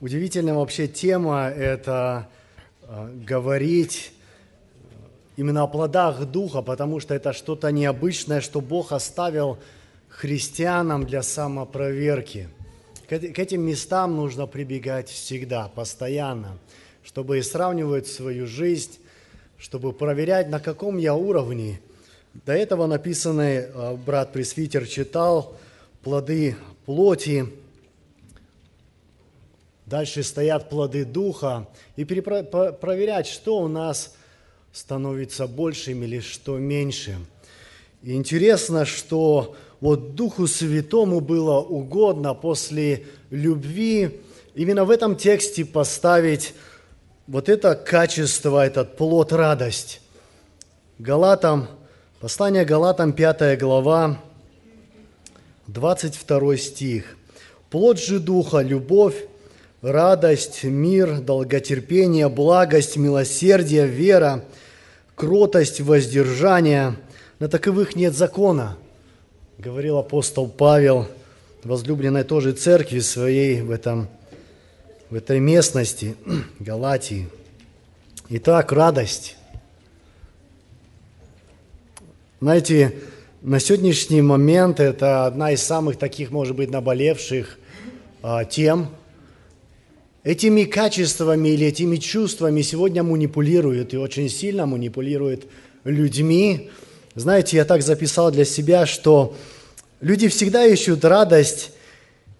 Удивительная вообще тема – это э, говорить именно о плодах Духа, потому что это что-то необычное, что Бог оставил христианам для самопроверки. К, этим местам нужно прибегать всегда, постоянно, чтобы сравнивать свою жизнь, чтобы проверять, на каком я уровне. До этого написанный э, брат Пресвитер читал плоды плоти, Дальше стоят плоды Духа. И проверять, что у нас становится большим или что меньше. И интересно, что вот Духу Святому было угодно после любви именно в этом тексте поставить вот это качество, этот плод радость. Галатам, послание Галатам, 5 глава, 22 стих. Плод же Духа – любовь, радость, мир, долготерпение, благость, милосердие, вера, кротость, воздержание. На таковых нет закона, говорил апостол Павел, возлюбленной тоже церкви своей в, этом, в этой местности, Галатии. Итак, радость. Знаете, на сегодняшний момент это одна из самых таких, может быть, наболевших а, тем – Этими качествами или этими чувствами сегодня манипулируют и очень сильно манипулируют людьми. Знаете, я так записал для себя, что люди всегда ищут радость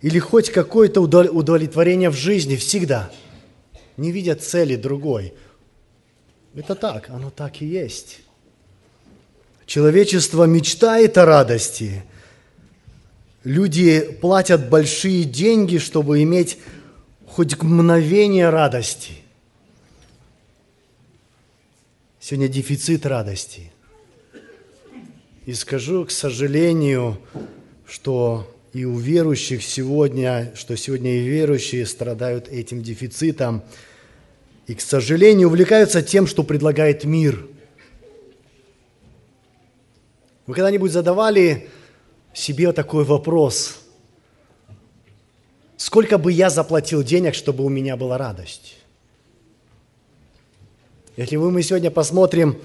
или хоть какое-то удовлетворение в жизни, всегда. Не видят цели другой. Это так, оно так и есть. Человечество мечтает о радости. Люди платят большие деньги, чтобы иметь хоть мгновение радости. Сегодня дефицит радости. И скажу, к сожалению, что и у верующих сегодня, что сегодня и верующие страдают этим дефицитом. И, к сожалению, увлекаются тем, что предлагает мир. Вы когда-нибудь задавали себе такой вопрос – сколько бы я заплатил денег, чтобы у меня была радость? Если мы сегодня посмотрим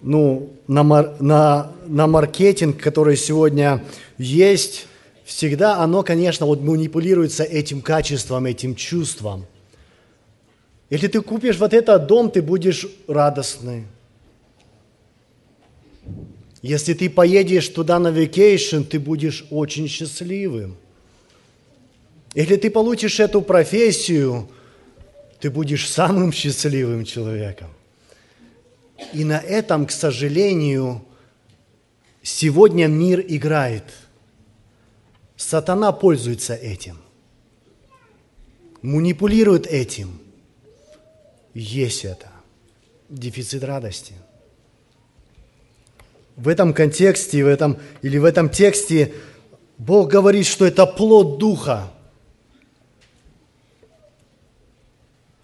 ну, на, на, на маркетинг, который сегодня есть, всегда оно, конечно, вот манипулируется этим качеством, этим чувством. Если ты купишь вот этот дом, ты будешь радостный. Если ты поедешь туда на vacation, ты будешь очень счастливым. Если ты получишь эту профессию, ты будешь самым счастливым человеком. И на этом, к сожалению, сегодня мир играет. Сатана пользуется этим, манипулирует этим. Есть это. Дефицит радости. В этом контексте, в этом, или в этом тексте Бог говорит, что это плод Духа –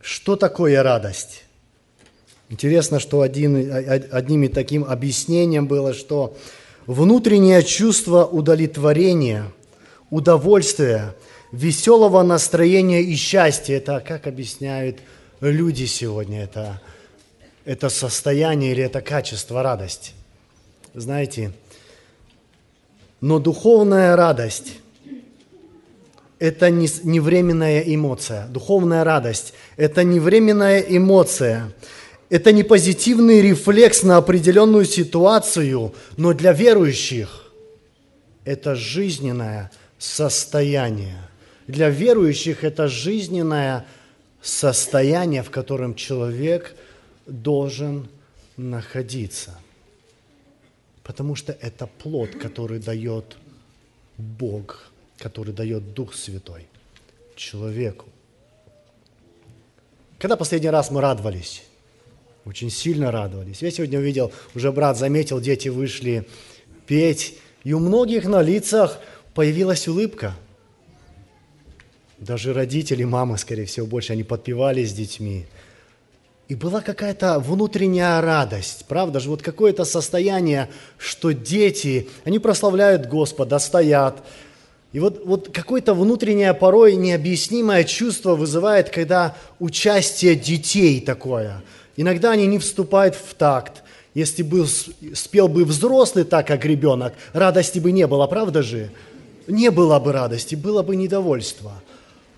Что такое радость? Интересно, что один, одним и таким объяснением было, что внутреннее чувство удовлетворения, удовольствия, веселого настроения и счастья, это как объясняют люди сегодня, это, это состояние или это качество радости. Знаете, но духовная радость это не, не временная эмоция. Духовная радость – это не временная эмоция. Это не позитивный рефлекс на определенную ситуацию, но для верующих это жизненное состояние. Для верующих это жизненное состояние, в котором человек должен находиться. Потому что это плод, который дает Бог – который дает Дух Святой человеку. Когда последний раз мы радовались? Очень сильно радовались. Я сегодня увидел, уже брат заметил, дети вышли петь, и у многих на лицах появилась улыбка. Даже родители, мамы, скорее всего, больше, они подпевали с детьми. И была какая-то внутренняя радость, правда же, вот какое-то состояние, что дети, они прославляют Господа, стоят, И вот, вот какое-то внутреннее, порой необъяснимое чувство вызывает, когда участие детей такое. Иногда они не вступают в такт. Если бы спел бы взрослый так, как ребенок, радости бы не было, правда же? Не было бы радости, было бы недовольство.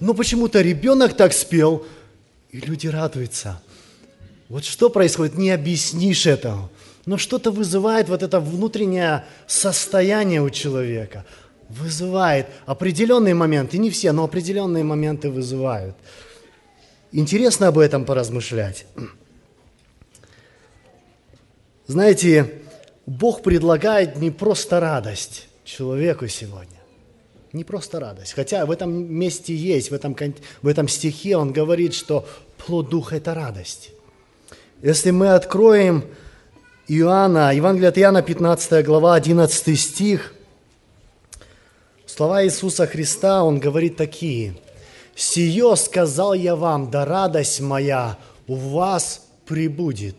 Но почему-то ребенок так спел, и люди радуются. Вот что происходит, не объяснишь этого. Но что-то вызывает вот это внутреннее состояние у человека – вызывает определенные моменты, не все, но определенные моменты вызывают. Интересно об этом поразмышлять. Знаете, Бог предлагает не просто радость человеку сегодня. Не просто радость. Хотя в этом месте есть, в этом, в этом стихе он говорит, что плод Духа – это радость. Если мы откроем Иоанна, Евангелие от Иоанна, 15 глава, 11 стих, Слова Иисуса Христа, Он говорит такие. «Сие сказал я вам, да радость моя у вас прибудет,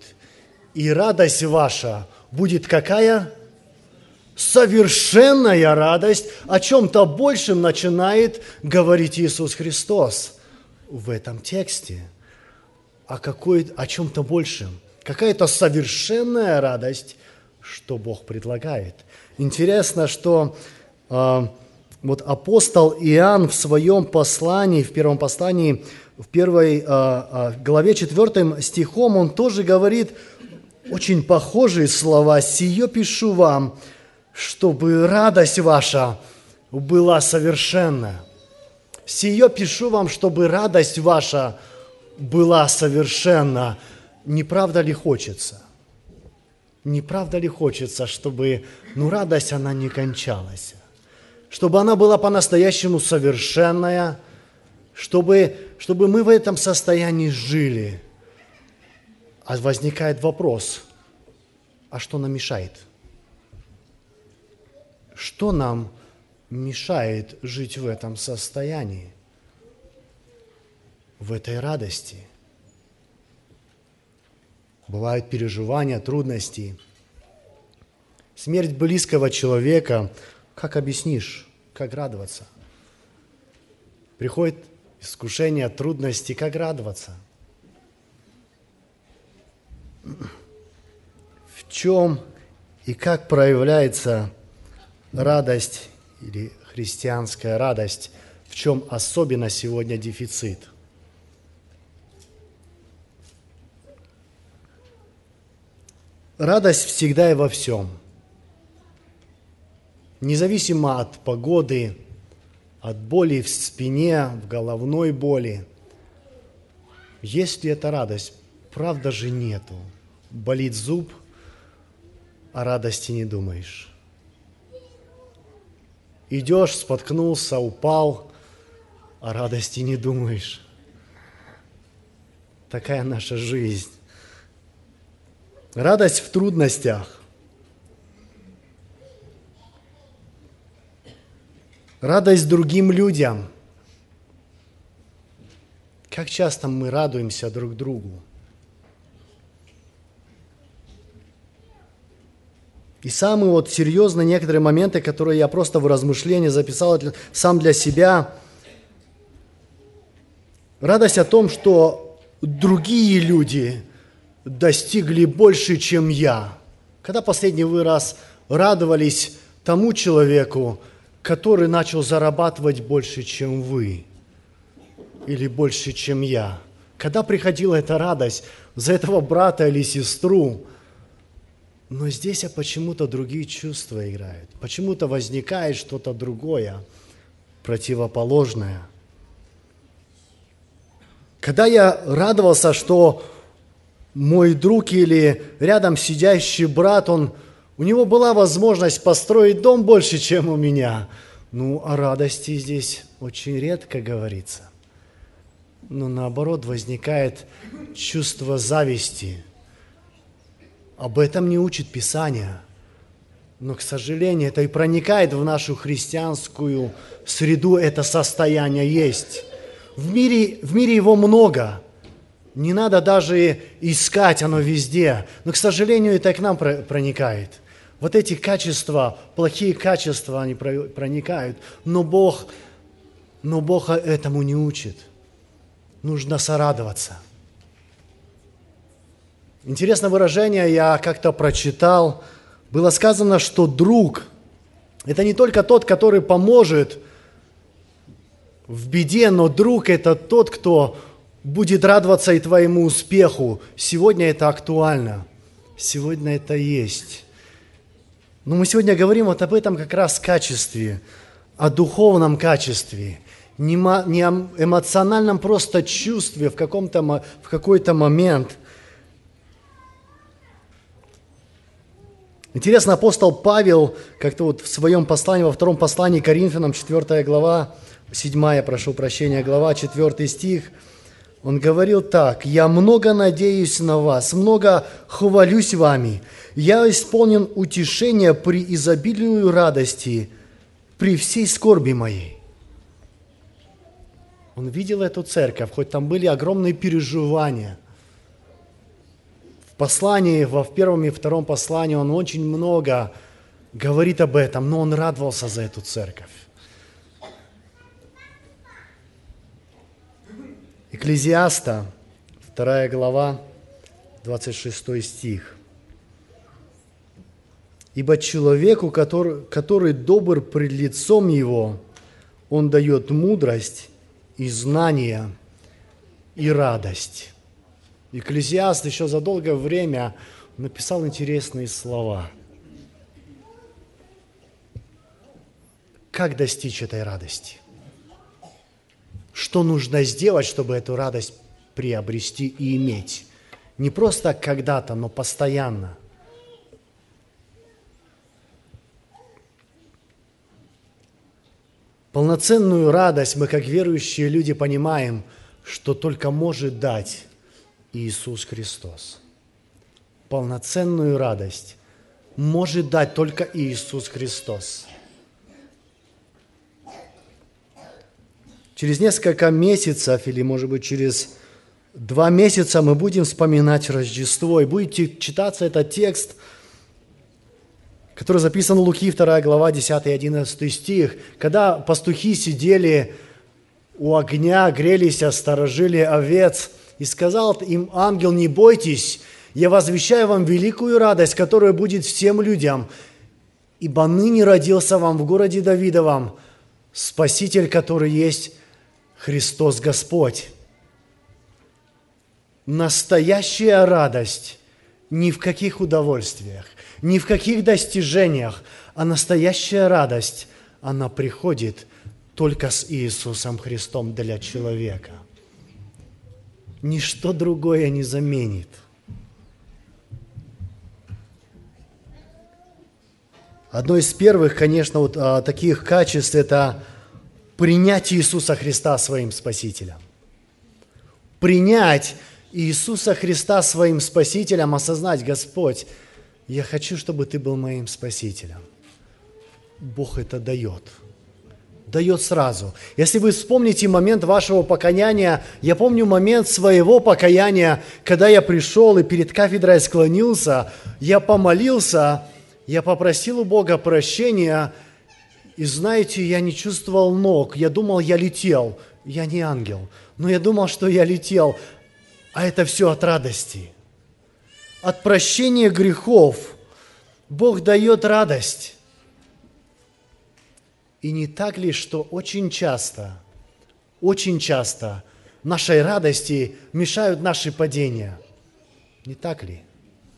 и радость ваша будет какая? Совершенная радость, о чем-то большем начинает говорить Иисус Христос в этом тексте. О, какой, о чем-то большем. Какая-то совершенная радость, что Бог предлагает. Интересно, что э, вот апостол Иоанн в своем послании, в первом послании, в первой а, а, главе четвертым стихом, он тоже говорит очень похожие слова. «Сие пишу вам, чтобы радость ваша была совершенна». «Сие пишу вам, чтобы радость ваша была совершенна». Не правда ли хочется? Не правда ли хочется, чтобы ну, радость, она не кончалась? Чтобы она была по-настоящему совершенная, чтобы, чтобы мы в этом состоянии жили. А возникает вопрос, а что нам мешает? Что нам мешает жить в этом состоянии, в этой радости? Бывают переживания, трудности. Смерть близкого человека – как объяснишь, как радоваться? Приходит искушение, трудности, как радоваться? В чем и как проявляется радость или христианская радость, в чем особенно сегодня дефицит? Радость всегда и во всем – Независимо от погоды, от боли в спине, в головной боли. Есть ли это радость? Правда же нету. Болит зуб, о радости не думаешь. Идешь, споткнулся, упал, о радости не думаешь. Такая наша жизнь. Радость в трудностях. Радость другим людям. Как часто мы радуемся друг другу. И самые вот серьезные некоторые моменты, которые я просто в размышлении записал сам для себя. Радость о том, что другие люди достигли больше, чем я. Когда последний вы раз радовались тому человеку, который начал зарабатывать больше, чем вы, или больше, чем я. Когда приходила эта радость за этого брата или сестру, но здесь а почему-то другие чувства играют. Почему-то возникает что-то другое, противоположное. Когда я радовался, что мой друг или рядом сидящий брат, он у него была возможность построить дом больше, чем у меня. Ну, о радости здесь очень редко говорится. Но наоборот возникает чувство зависти. Об этом не учит Писание. Но, к сожалению, это и проникает в нашу христианскую среду, это состояние есть. В мире, в мире его много. Не надо даже искать, оно везде. Но, к сожалению, это и к нам проникает – Вот эти качества, плохие качества, они проникают. Но Бог, но Бог этому не учит. Нужно сорадоваться. Интересное выражение я как-то прочитал. Было сказано, что друг – это не только тот, который поможет в беде, но друг – это тот, кто будет радоваться и твоему успеху. Сегодня это актуально. Сегодня это есть. Но мы сегодня говорим вот об этом как раз качестве, о духовном качестве, не о эмоциональном просто чувстве в, каком-то, в какой-то момент. Интересно, апостол Павел как-то вот в своем послании, во втором послании Коринфянам, 4 глава, 7, прошу прощения, глава, 4 стих, он говорил так, «Я много надеюсь на вас, много хвалюсь вами, я исполнен утешения при изобилию радости, при всей скорби моей. Он видел эту церковь, хоть там были огромные переживания. В послании, во первом и втором послании он очень много говорит об этом, но он радовался за эту церковь. Экклезиаста, 2 глава, 26 стих. Ибо человеку, который, который добр пред лицом его, он дает мудрость и знание и радость. Экклезиаст еще за долгое время написал интересные слова. Как достичь этой радости? Что нужно сделать, чтобы эту радость приобрести и иметь? Не просто когда-то, но постоянно – Полноценную радость мы, как верующие люди, понимаем, что только может дать Иисус Христос. Полноценную радость может дать только Иисус Христос. Через несколько месяцев, или, может быть, через два месяца мы будем вспоминать Рождество, и будете читаться этот текст – который записан в Луки, 2 глава, 10 и 11 стих, когда пастухи сидели у огня, грелись, сторожили овец, и сказал им ангел, не бойтесь, я возвещаю вам великую радость, которая будет всем людям, ибо ныне родился вам в городе Давидовом Спаситель, который есть Христос Господь. Настоящая радость ни в каких удовольствиях, ни в каких достижениях, а настоящая радость, она приходит только с Иисусом Христом для человека. Ничто другое не заменит. Одно из первых, конечно, вот, а, таких качеств – это принять Иисуса Христа своим Спасителем. Принять Иисуса Христа своим Спасителем, осознать, Господь, я хочу, чтобы Ты был моим Спасителем. Бог это дает. Дает сразу. Если вы вспомните момент вашего покаяния, я помню момент своего покаяния, когда я пришел и перед кафедрой склонился, я помолился, я попросил у Бога прощения, и знаете, я не чувствовал ног, я думал, я летел. Я не ангел, но я думал, что я летел. А это все от радости. От прощения грехов Бог дает радость. И не так ли, что очень часто, очень часто нашей радости мешают наши падения? Не так ли?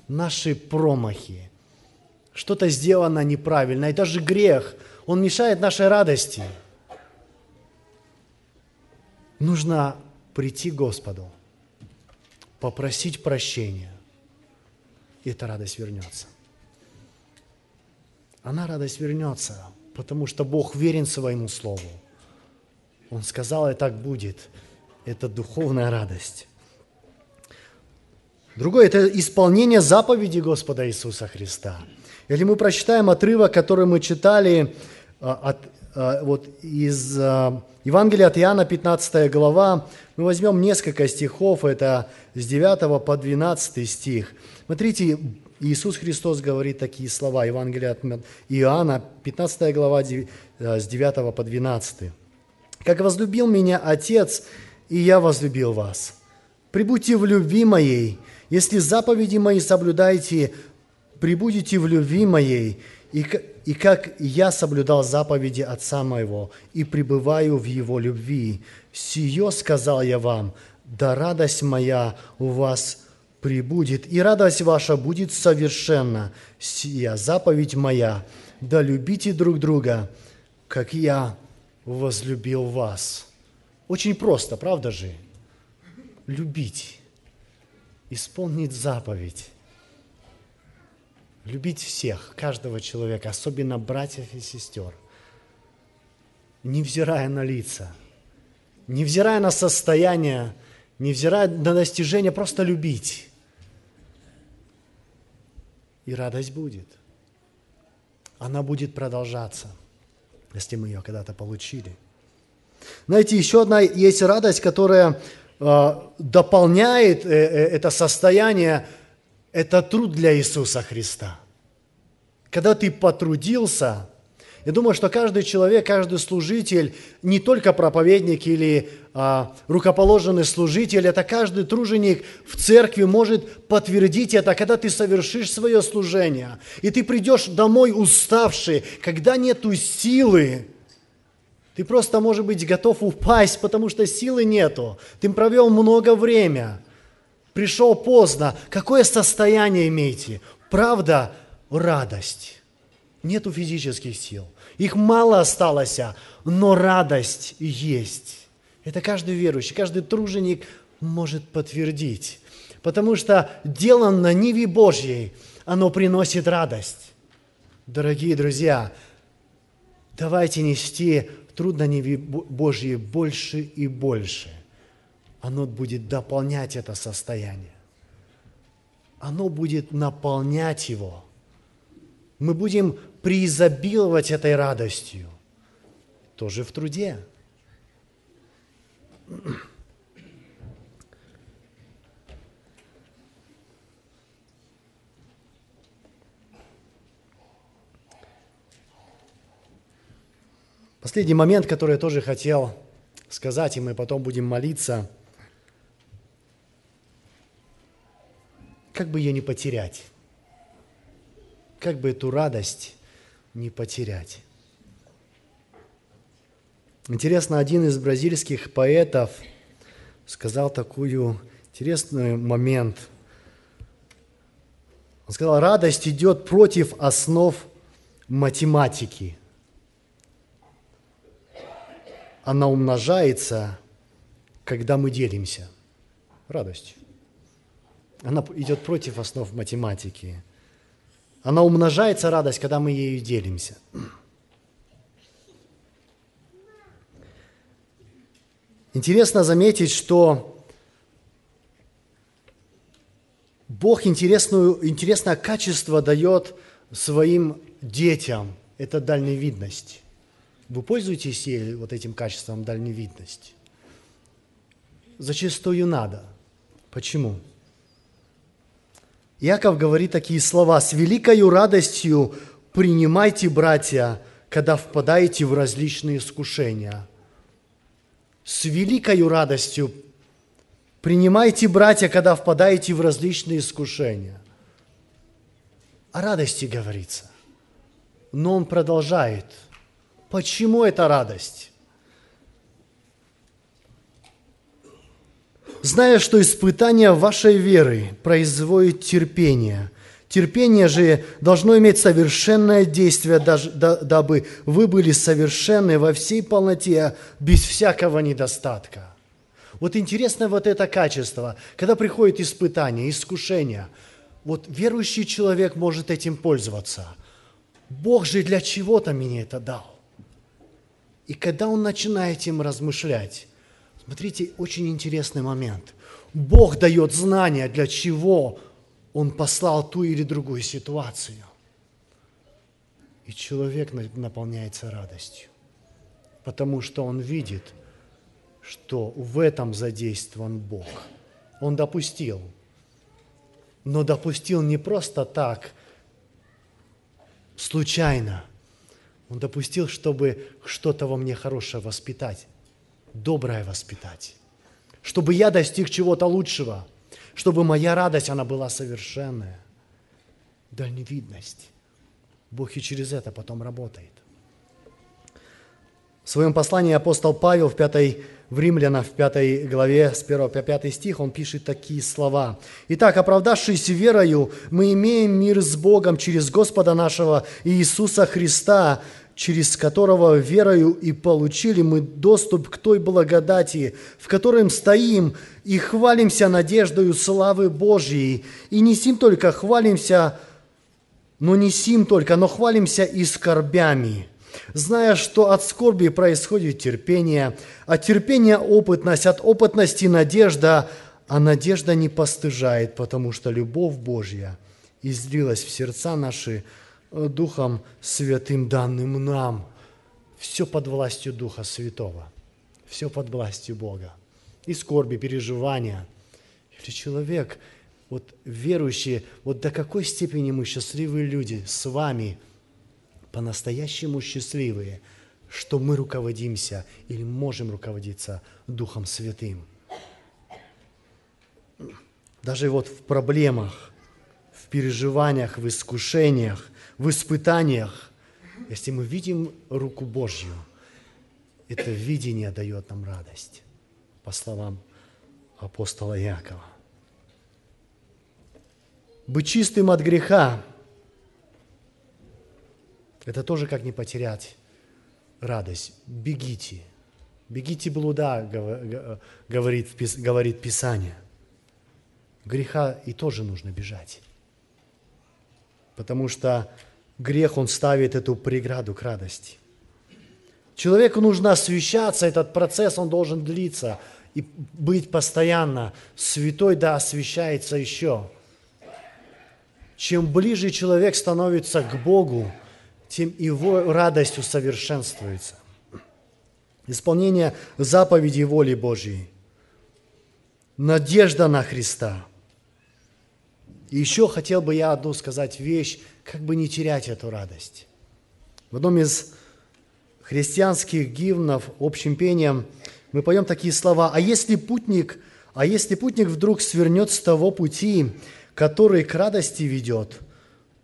Наши промахи. Что-то сделано неправильно. И даже грех, он мешает нашей радости. Нужно прийти к Господу – попросить прощения, и эта радость вернется. Она радость вернется, потому что Бог верен своему Слову. Он сказал, и так будет. Это духовная радость. Другое – это исполнение заповеди Господа Иисуса Христа. Или мы прочитаем отрывок, который мы читали от, а, вот из а, Евангелия от Иоанна, 15 глава, мы возьмем несколько стихов, это с 9 по 12 стих. Смотрите, Иисус Христос говорит такие слова, Евангелие от Иоанна, 15 глава, с 9 по 12. «Как возлюбил меня Отец, и я возлюбил вас. Прибудьте в любви моей. Если заповеди мои соблюдаете, прибудете в любви моей, и, и как я соблюдал заповеди Отца моего, и пребываю в Его любви. Сие сказал я вам, да радость моя у вас прибудет, и радость ваша будет совершенна. Сия заповедь моя, да любите друг друга, как я возлюбил вас». Очень просто, правда же? Любить, исполнить заповедь, любить всех, каждого человека, особенно братьев и сестер, невзирая на лица, невзирая на состояние, невзирая на достижения, просто любить. И радость будет. Она будет продолжаться, если мы ее когда-то получили – знаете, еще одна есть радость, которая э, дополняет э, э, это состояние, это труд для Иисуса Христа. Когда ты потрудился, я думаю, что каждый человек, каждый служитель, не только проповедник или а, рукоположенный служитель, это каждый труженик в церкви может подтвердить это, когда ты совершишь свое служение, и ты придешь домой уставший, когда нету силы, ты просто, может быть, готов упасть, потому что силы нету. Ты провел много времени, пришел поздно. Какое состояние имеете? Правда, радость. Нету физических сил. Их мало осталось, но радость есть. Это каждый верующий, каждый труженик может подтвердить. Потому что дело на Ниве Божьей, оно приносит радость. Дорогие друзья, давайте нести трудно не Божье больше и больше. Оно будет дополнять это состояние. Оно будет наполнять его. Мы будем преизобиловать этой радостью. Тоже в труде. Последний момент, который я тоже хотел сказать, и мы потом будем молиться. Как бы ее не потерять? Как бы эту радость не потерять? Интересно, один из бразильских поэтов сказал такую интересный момент. Он сказал, радость идет против основ математики – она умножается, когда мы делимся. Радость. Она идет против основ математики. Она умножается, радость, когда мы ею делимся. Интересно заметить, что Бог интересную, интересное качество дает своим детям. Это дальневидность. Вы пользуетесь вот этим качеством дальневидности? Зачастую надо. Почему? Яков говорит такие слова. «С великою радостью принимайте, братья, когда впадаете в различные искушения». С великою радостью принимайте, братья, когда впадаете в различные искушения. О радости говорится. Но он продолжает – Почему это радость? Зная, что испытание вашей веры производит терпение, терпение же должно иметь совершенное действие, дабы вы были совершенны во всей полноте, без всякого недостатка. Вот интересно вот это качество, когда приходит испытание, искушение, вот верующий человек может этим пользоваться. Бог же для чего-то мне это дал. И когда он начинает им размышлять, смотрите, очень интересный момент. Бог дает знания, для чего он послал ту или другую ситуацию. И человек наполняется радостью, потому что он видит, что в этом задействован Бог. Он допустил. но допустил не просто так, случайно. Он допустил, чтобы что-то во мне хорошее воспитать, доброе воспитать, чтобы я достиг чего-то лучшего, чтобы моя радость, она была совершенная. Дальневидность. Бог и через это потом работает. В своем послании апостол Павел в пятой в Римлянах в 5 главе с 1 по 5 стих он пишет такие слова. «Итак, оправдавшись верою, мы имеем мир с Богом через Господа нашего Иисуса Христа, через которого верою и получили мы доступ к той благодати, в котором стоим и хвалимся надеждою славы Божьей. И не сим только хвалимся, но не сим только, но хвалимся и скорбями, зная, что от скорби происходит терпение, от терпения опытность, от опытности надежда, а надежда не постыжает, потому что любовь Божья излилась в сердца наши Духом Святым, данным нам. Все под властью Духа Святого, все под властью Бога. И скорби, переживания. Или человек, вот верующие, вот до какой степени мы счастливые люди с вами – по-настоящему счастливые, что мы руководимся или можем руководиться Духом Святым. Даже вот в проблемах, в переживаниях, в искушениях, в испытаниях, если мы видим руку Божью, это видение дает нам радость, по словам апостола Якова. Быть чистым от греха это тоже как не потерять радость. Бегите. Бегите блуда, говорит, говорит Писание. Греха и тоже нужно бежать. Потому что грех, он ставит эту преграду к радости. Человеку нужно освещаться, этот процесс, он должен длиться и быть постоянно. Святой, да, освещается еще. Чем ближе человек становится к Богу, тем его радость усовершенствуется. Исполнение заповедей воли Божьей. Надежда на Христа. И еще хотел бы я одну сказать вещь, как бы не терять эту радость. В одном из христианских гимнов общим пением мы поем такие слова. «А если путник, а если путник вдруг свернет с того пути, который к радости ведет,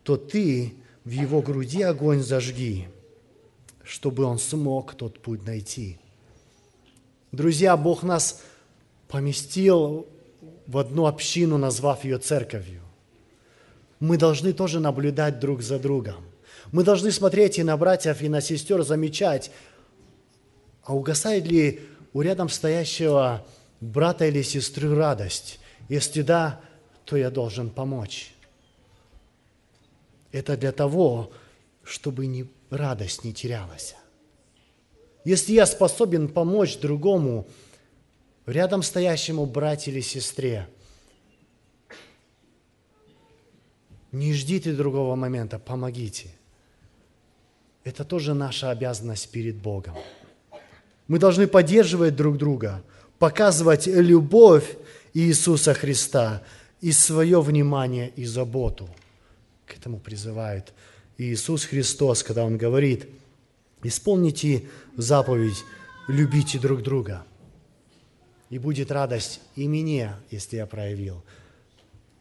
то ты в его груди огонь зажги, чтобы он смог тот путь найти. Друзья, Бог нас поместил в одну общину, назвав ее церковью. Мы должны тоже наблюдать друг за другом. Мы должны смотреть и на братьев, и на сестер, замечать, а угасает ли у рядом стоящего брата или сестры радость? Если да, то я должен помочь. Это для того, чтобы не, радость не терялась. Если я способен помочь другому, рядом стоящему братью или сестре, не ждите другого момента, помогите. Это тоже наша обязанность перед Богом. Мы должны поддерживать друг друга, показывать любовь Иисуса Христа и свое внимание и заботу – к этому призывает Иисус Христос, когда Он говорит, исполните заповедь, любите друг друга. И будет радость и мне, если я проявил,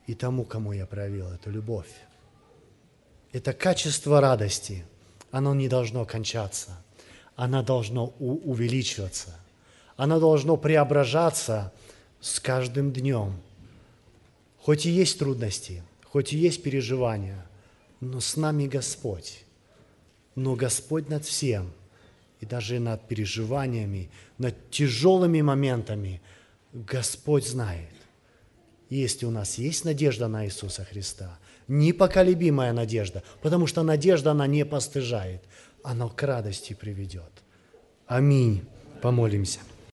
и тому, кому я проявил эту любовь. Это качество радости, оно не должно кончаться, оно должно увеличиваться, оно должно преображаться с каждым днем. Хоть и есть трудности – хоть и есть переживания, но с нами Господь. Но Господь над всем, и даже над переживаниями, над тяжелыми моментами Господь знает. Если у нас есть надежда на Иисуса Христа, непоколебимая надежда, потому что надежда, она не постыжает, она к радости приведет. Аминь. Помолимся.